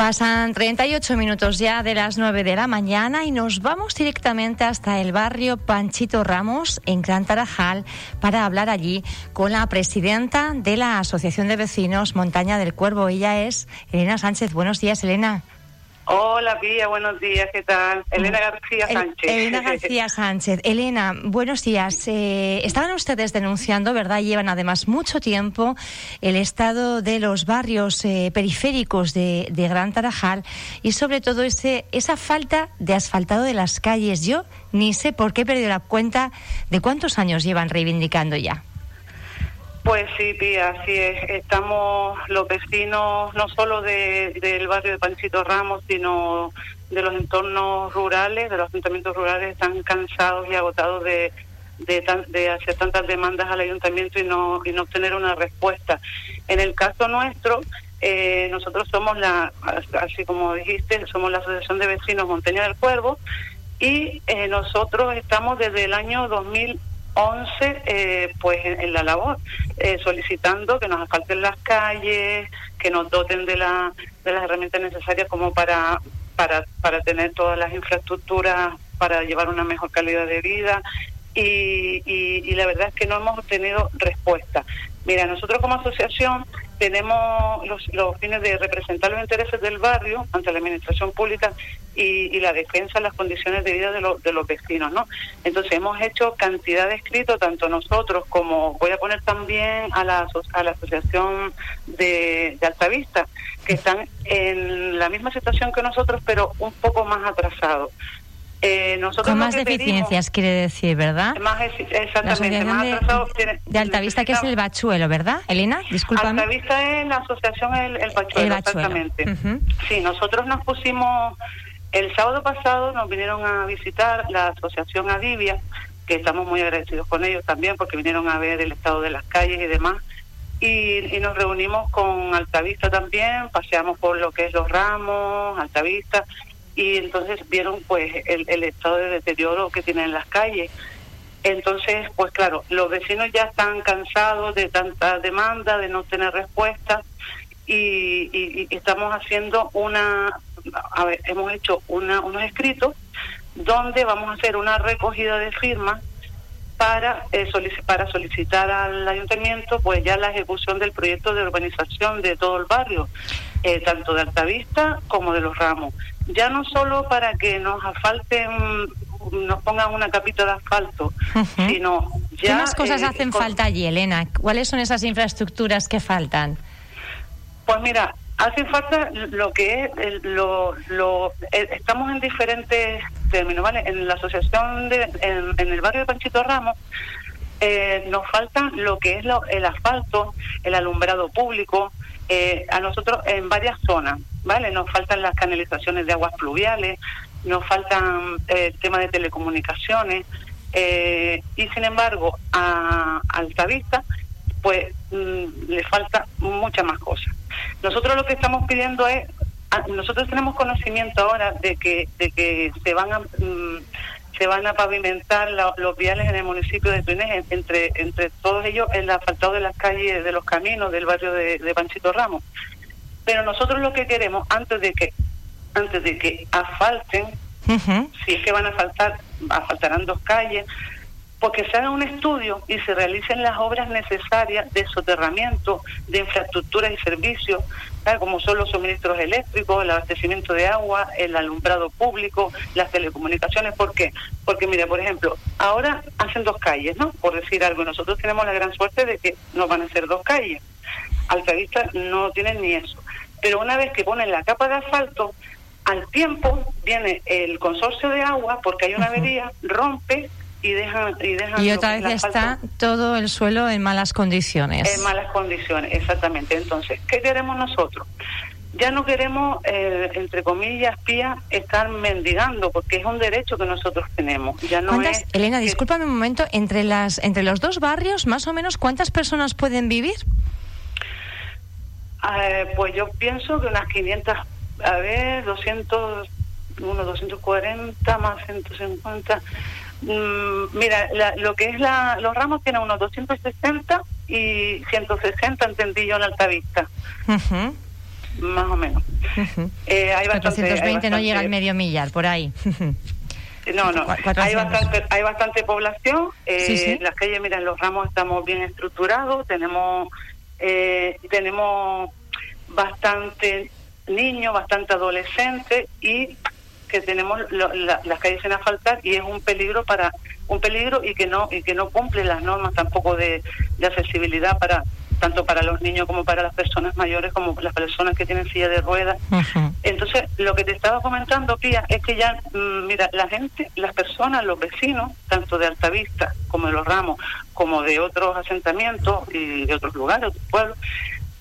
Pasan 38 minutos ya de las 9 de la mañana y nos vamos directamente hasta el barrio Panchito Ramos en Gran Tarajal para hablar allí con la presidenta de la Asociación de Vecinos Montaña del Cuervo. Ella es Elena Sánchez. Buenos días, Elena. Hola, Pía, buenos días, ¿qué tal? Elena García Sánchez. Elena García Sánchez. Elena, buenos días. Eh, estaban ustedes denunciando, ¿verdad? Llevan además mucho tiempo el estado de los barrios eh, periféricos de, de, Gran Tarajal y sobre todo ese, esa falta de asfaltado de las calles. Yo ni sé por qué he perdido la cuenta de cuántos años llevan reivindicando ya. Pues sí, tía, así es. Estamos los vecinos, no solo de, del barrio de Panchito Ramos, sino de los entornos rurales, de los asentamientos rurales, están cansados y agotados de, de, hacer tantas demandas al ayuntamiento y no, y no obtener una respuesta. En el caso nuestro, eh, nosotros somos la, así como dijiste, somos la Asociación de Vecinos Montaña del Cuervo y eh, nosotros estamos desde el año 2000 11 eh, pues en, la labor, eh, solicitando que nos asfalten las calles, que nos doten de, la, de las herramientas necesarias como para, para, para tener todas las infraestructuras para llevar una mejor calidad de vida y, y, la verdad es que no hemos obtenido respuesta. Mira, nosotros como asociación tenemos los, los, fines de representar los intereses del barrio ante la administración pública y, y la defensa de las condiciones de vida de, de, los vecinos, ¿no? Entonces hemos hecho cantidad de escritos, tanto nosotros como voy a poner también a la, a la asociación de, de Altavista, que están en la misma situación que nosotros, pero un poco más atrasados. Eh, nosotros Con más deficiencias, quiere decir, ¿verdad? Más, exactamente. Más de, de Altavista, que es el Bachuelo, ¿verdad? Elena, discúlpame. Altavista es la asociación El, el Bachuelo, exactamente. Sí, nosotros nos pusimos... El sábado pasado nos vinieron a visitar la asociación Adivia, que estamos muy agradecidos con ellos también porque vinieron a ver el estado de las calles y demás. Y, y, nos reunimos con Altavista también, paseamos por lo que es Los Ramos, Altavista, y entonces vieron pues el, el estado de deterioro que tienen las calles. Entonces, pues claro, los vecinos ya están cansados de tanta demanda, de no tener respuesta y, y, estamos haciendo una, hemos hecho una, unos escritos donde vamos a hacer una recogida de firmas para, eh, para solicitar al ayuntamiento pues ya la ejecución del proyecto de urbanización de todo el barrio, eh, tanto de Altavista como de Los Ramos. Ya no solo para que nos asfalten, nos pongan una capita de asfalto, sino ya... ¿Qué más cosas eh, hacen falta allí, Elena? ¿Cuáles son esas infraestructuras que faltan? Pues mira, hace falta lo que es lo, lo estamos en diferentes términos vale en la asociación de en, el barrio de Panchito Ramos eh, nos falta lo que es el asfalto el alumbrado público eh, a nosotros en varias zonas vale nos faltan las canalizaciones de aguas pluviales nos faltan eh, el tema de telecomunicaciones y sin embargo a Altavista pues mm, le falta muchas más cosas. Nosotros lo que estamos pidiendo es, ah, nosotros tenemos conocimiento ahora de que, de que se van a... Mm, se van a pavimentar los viales en el municipio de Tuinés, entre, entre todos ellos el asfaltado de las calles, de los caminos del barrio de, Panchito Ramos. Pero nosotros lo que queremos, antes de que antes de que asfalten, si es que van a faltar, asfaltarán dos calles, porque se haga un estudio y se realicen las obras necesarias de soterramiento, de infraestructuras y servicios, como son los suministros eléctricos, el abastecimiento de agua, el alumbrado público, las telecomunicaciones. ¿Por qué? Porque, mira, por ejemplo, ahora hacen dos calles, ¿no? Por decir algo, nosotros tenemos la gran suerte de que no van a ser dos calles. Altavista no tienen ni eso. Pero una vez que ponen la capa de asfalto, al tiempo viene el consorcio de agua, porque hay una avería, rompe y dejan y, y otra vez está todo el suelo en malas condiciones. En malas condiciones exactamente. Entonces qué queremos nosotros ya no queremos eh, entre comillas pía estar mendigando porque es un derecho que nosotros tenemos. Ya no es Elena discúlpame un momento entre las entre los dos barrios más o menos cuántas personas pueden vivir eh, pues yo pienso que unas 500 a ver 200 unos 240 más 150 Mm, mira, lo que es la, los ramos tienen unos 260 y 160, entendí yo, en Altavista. más o menos. eh, hay 420 no llega al medio millar, por ahí. No, no, hay bastante, hay bastante población. Eh, Las calles, mira, los ramos estamos bien estructurados, tenemos, eh, tenemos bastante niños, bastante adolescentes y que tenemos las calles sin asfaltar y es un peligro para un peligro y que no y que no cumple las normas tampoco de, de accesibilidad para tanto para los niños como para las personas mayores, como las personas que tienen silla de ruedas. Entonces, lo que te estaba comentando, Pía, es que ya, mm, mira, la gente, las personas, los vecinos, tanto de Altavista como de Los Ramos, como de otros asentamientos y de otros lugares, otros pueblos,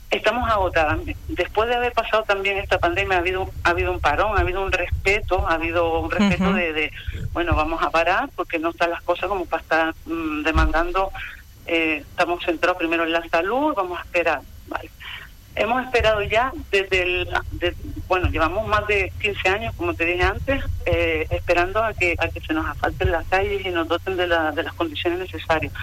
estamos agotadas. Después de haber pasado también esta pandemia, ha habido, ha habido un parón, ha habido un respeto, ha habido un respeto de, bueno, vamos a parar porque no están las cosas como para estar mm, demandando eh, estamos centrados primero en la salud, vamos a esperar. Vale. Hemos esperado ya desde el, bueno, llevamos más de 15 años, como te dije antes, eh, esperando a que, a que se nos asfalten las calles y nos doten de, de las condiciones necesarias.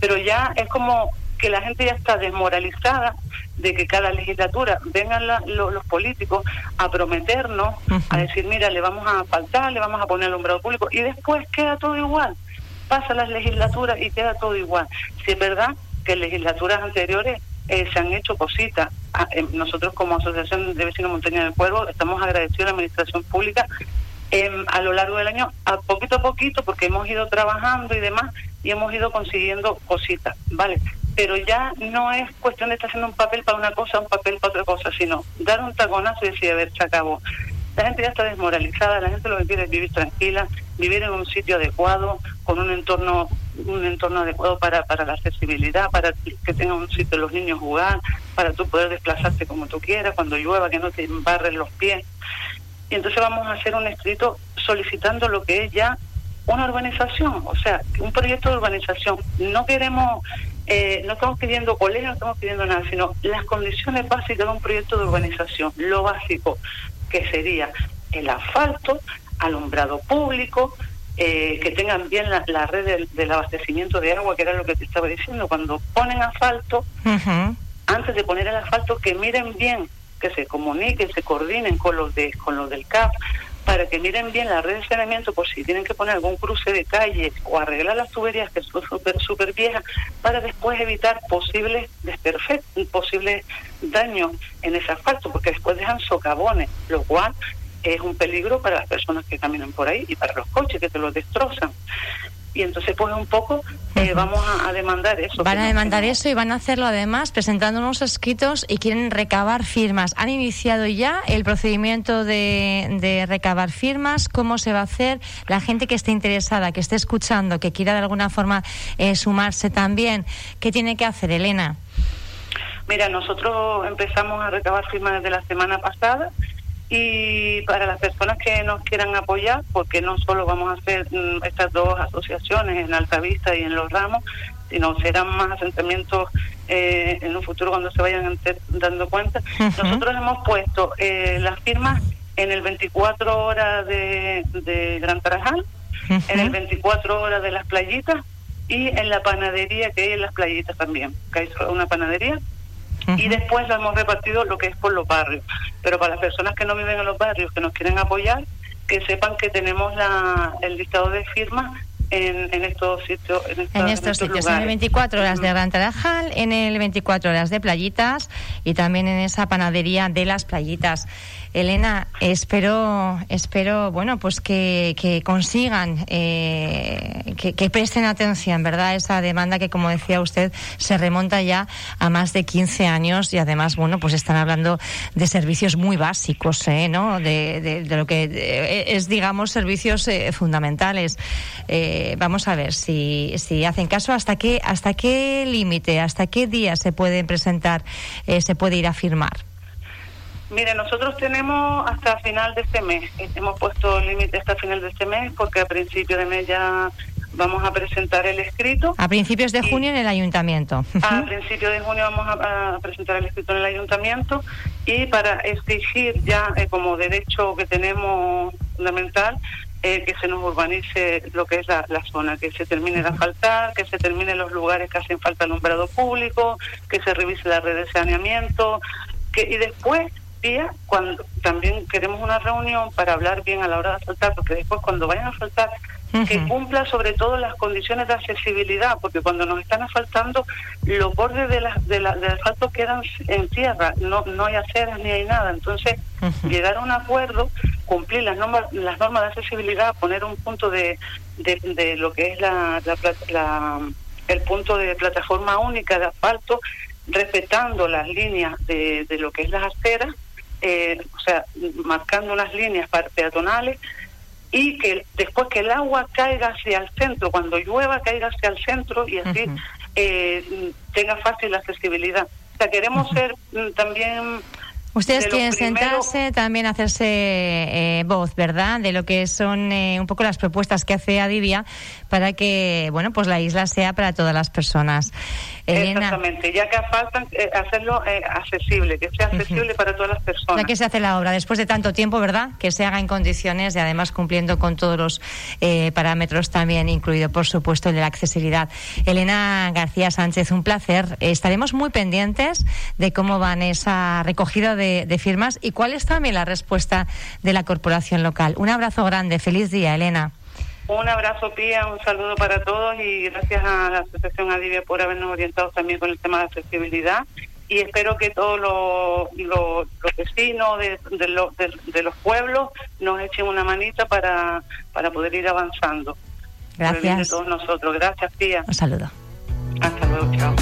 Pero ya es como que la gente ya está desmoralizada de que cada legislatura vengan los políticos a prometernos, a decir, mira, le vamos a faltar, le vamos a poner alumbrado público, y después queda todo igual pasa las legislaturas y queda todo igual. Si es verdad que en legislaturas anteriores eh, se han hecho cositas. Ah, eh, nosotros como Asociación de Vecinos Montaña del Cuervo estamos agradecidos a la Administración Pública em, a lo largo del año, a poquito a poquito, porque hemos ido trabajando y demás, y hemos ido consiguiendo cositas, ¿vale? Pero ya no es cuestión de estar haciendo un papel para una cosa, un papel para otra cosa, sino dar un taconazo y decir, a ver, se acabó. La gente ya está desmoralizada, la gente lo que quiere es vivir tranquila, vivir en un sitio adecuado, con un entorno un entorno adecuado para, para la accesibilidad, para que tengan un sitio los niños jugar, para tú poder desplazarte como tú quieras, cuando llueva, que no te embarren los pies. Y entonces vamos a hacer un escrito solicitando lo que es ya una urbanización, o sea, un proyecto de urbanización. No queremos, eh, no estamos pidiendo colegios, no estamos pidiendo nada, sino las condiciones básicas de un proyecto de urbanización. Lo básico, que sería el asfalto, alumbrado público, eh, que tengan bien la, red del, abastecimiento de agua, que era lo que te estaba diciendo. Cuando ponen asfalto, antes de poner el asfalto, que miren bien, que se comuniquen, se coordinen con los, de, con los del CAP, para que miren bien la red de saneamiento por si tienen que poner algún cruce de calle o arreglar las tuberías que son súper super viejas para después evitar posibles desperfectos, posibles daños en ese asfalto, porque después dejan socavones, lo cual es un peligro para las personas que caminan por ahí y para los coches que te los destrozan y entonces pues un poco eh, vamos a, demandar eso. Van a demandar eso y van a hacerlo además presentando unos escritos y quieren recabar firmas. ¿Han iniciado ya el procedimiento de, recabar firmas? ¿Cómo se va a hacer? La gente que esté interesada, que esté escuchando, que quiera de alguna forma eh, sumarse también, ¿qué tiene que hacer, Elena? Mira, nosotros empezamos a recabar firmas desde la semana pasada y para las personas que nos quieran apoyar, porque no solo vamos a hacer mm, estas dos asociaciones en Altavista y en Los Ramos, sino serán más asentamientos eh, en un futuro cuando se vayan dando cuenta. Nosotros hemos puesto eh, las firmas en el 24 horas de, de Gran Tarajal, en el 24 horas de las playitas y en la panadería que hay en las playitas también, que hay una panadería y después lo hemos repartido lo que es por los barrios. Pero para las personas que no viven en los barrios, que nos quieren apoyar, que sepan que tenemos la, el listado de firmas en, en, estos sitios. En, estos, sitios, en el 24 horas de Gran Tarajal, en el 24 horas de Playitas y también en esa panadería de las Playitas. Elena, espero, espero, bueno, pues que, que consigan, eh, que, presten atención, ¿verdad? Esa demanda que, como decía usted, se remonta ya a más de 15 años y además, bueno, pues están hablando de servicios muy básicos, ¿eh? ¿no? De, de, lo que es, digamos, servicios eh, fundamentales. Eh, vamos a ver si, si hacen caso, hasta qué, hasta qué límite, hasta qué día se pueden presentar, se puede ir a firmar. Mire, nosotros tenemos hasta final de este mes. Hemos puesto límite hasta final de este mes porque a principio de mes ya vamos a presentar el escrito. A principios de junio en el ayuntamiento. A principios de junio vamos a, presentar el escrito en el ayuntamiento y para exigir ya eh, como derecho que tenemos fundamental eh, que se nos urbanice lo que es la, zona, que se termine de asfaltar, que se terminen los lugares que hacen falta alumbrado público, que se revise la red de saneamiento, que y después Pía, cuando también queremos una reunión para hablar bien a la hora de asfaltar, porque después cuando vayan a asfaltar, que cumpla sobre todo las condiciones de accesibilidad, porque cuando nos están asfaltando, los bordes de la, de la, del asfalto quedan en tierra, no, no hay aceras ni hay nada. Entonces, llegar a un acuerdo, cumplir las normas, las normas de accesibilidad, poner un punto de, de, lo que es la, la, el punto de plataforma única de asfalto, respetando las líneas de, de lo que es las aceras, eh, o sea, marcando unas líneas peatonales y que después que el agua caiga hacia el centro, cuando llueva caiga hacia el centro y así eh, tenga fácil accesibilidad. O sea, queremos ser mm, también Ustedes quieren sentarse, también hacerse eh, voz, ¿verdad? De lo que son eh, un poco las propuestas que hace Adivia para que, bueno, pues la isla sea para todas las personas. Exactamente, ya que falta eh, hacerlo accesible, que sea accesible para todas las personas. Ya que se hace la obra después de tanto tiempo, ¿verdad? Que se haga en condiciones y además cumpliendo con todos los parámetros también, incluido, por supuesto, el de la accesibilidad. Elena García Sánchez, un placer. Estaremos muy pendientes de cómo van esa recogida de, firmas y cuál es también la respuesta de la corporación local. Un abrazo grande, feliz día, Elena. Un abrazo, Pía, un saludo para todos y gracias a la Asociación Adivia por habernos orientado también con el tema de accesibilidad. Y espero que todos los, los, vecinos de, de, los pueblos nos echen una manita para, para poder ir avanzando. Gracias. todos nosotros. Gracias, Pía. Un saludo. Hasta luego, chao.